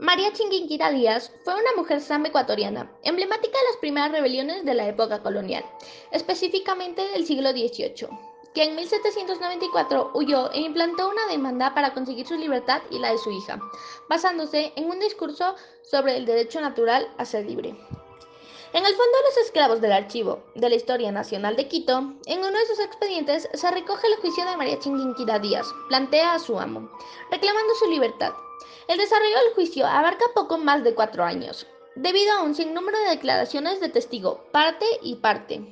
María Chinguinquira Díaz fue una mujer samba ecuatoriana, emblemática de las primeras rebeliones de la época colonial, específicamente del siglo XVIII, que en 1794 huyó e implantó una demanda para conseguir su libertad y la de su hija, basándose en un discurso sobre el derecho natural a ser libre. En el fondo, los esclavos del archivo de la Historia Nacional de Quito, en uno de sus expedientes se recoge el juicio de María Chinguinquira Díaz, plantea a su amo, reclamando su libertad. El desarrollo del juicio abarca poco más de cuatro años, debido a un sinnúmero de declaraciones de testigo, parte y parte.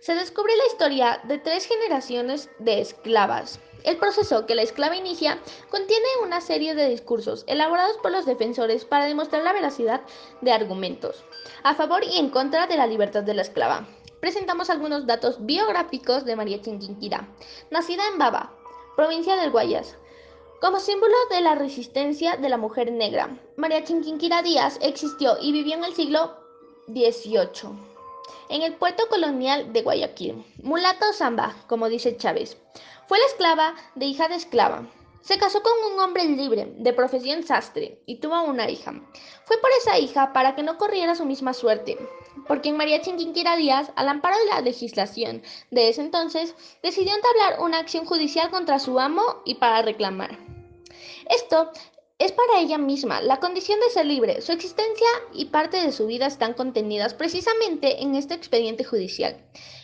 Se descubre la historia de tres generaciones de esclavas, el proceso que la esclava inicia contiene una serie de discursos elaborados por los defensores para demostrar la veracidad de argumentos a favor y en contra de la libertad de la esclava. Presentamos algunos datos biográficos de María Chinquinquira. Nacida en Baba, provincia del Guayas, como símbolo de la resistencia de la mujer negra, María Chinquinquira Díaz existió y vivió en el siglo XVIII, en el puerto colonial de Guayaquil. Mulata Zamba, como dice Chávez. Fue la esclava de hija de esclava. Se casó con un hombre libre, de profesión sastre, y tuvo una hija. Fue por esa hija para que no corriera su misma suerte, porque en María Chinquinquira Díaz, al amparo de la legislación de ese entonces, decidió entablar una acción judicial contra su amo y para reclamar. Esto es para ella misma la condición de ser libre. Su existencia y parte de su vida están contenidas precisamente en este expediente judicial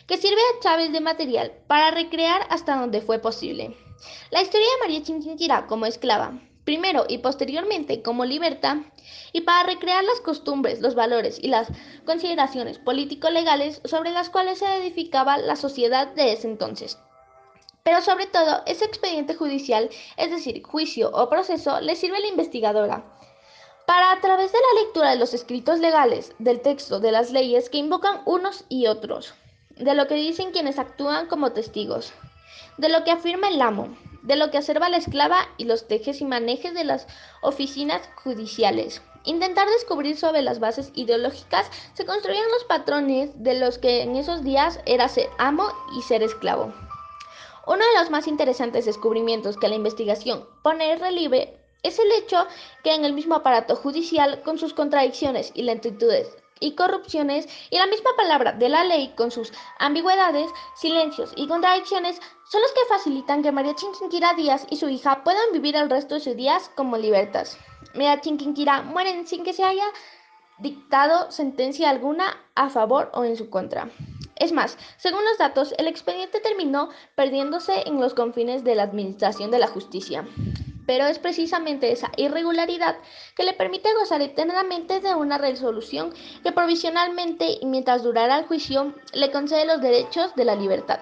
que sirve a Chávez de material para recrear hasta donde fue posible. La historia de María Chinquinquirá como esclava, primero y posteriormente como libertad, y para recrear las costumbres, los valores y las consideraciones político-legales sobre las cuales se edificaba la sociedad de ese entonces. Pero sobre todo, ese expediente judicial, es decir, juicio o proceso, le sirve a la investigadora para a través de la lectura de los escritos legales, del texto, de las leyes que invocan unos y otros, de lo que dicen quienes actúan como testigos, de lo que afirma el amo, de lo que observa la esclava y los tejes y manejes de las oficinas judiciales. Intentar descubrir sobre las bases ideológicas se construían los patrones de los que en esos días era ser amo y ser esclavo. Uno de los más interesantes descubrimientos que la investigación pone en relieve es el hecho que en el mismo aparato judicial, con sus contradicciones y lentitudes y corrupciones y la misma palabra de la ley con sus ambigüedades, silencios y contradicciones son los que facilitan que María Chinquinquira Díaz y su hija puedan vivir el resto de sus días como libertas. María Chinquinquira mueren sin que se haya dictado sentencia alguna a favor o en su contra. Es más, según los datos, el expediente terminó perdiéndose en los confines de la administración de la justicia pero es precisamente esa irregularidad que le permite gozar eternamente de una resolución que provisionalmente y mientras durará el juicio le concede los derechos de la libertad.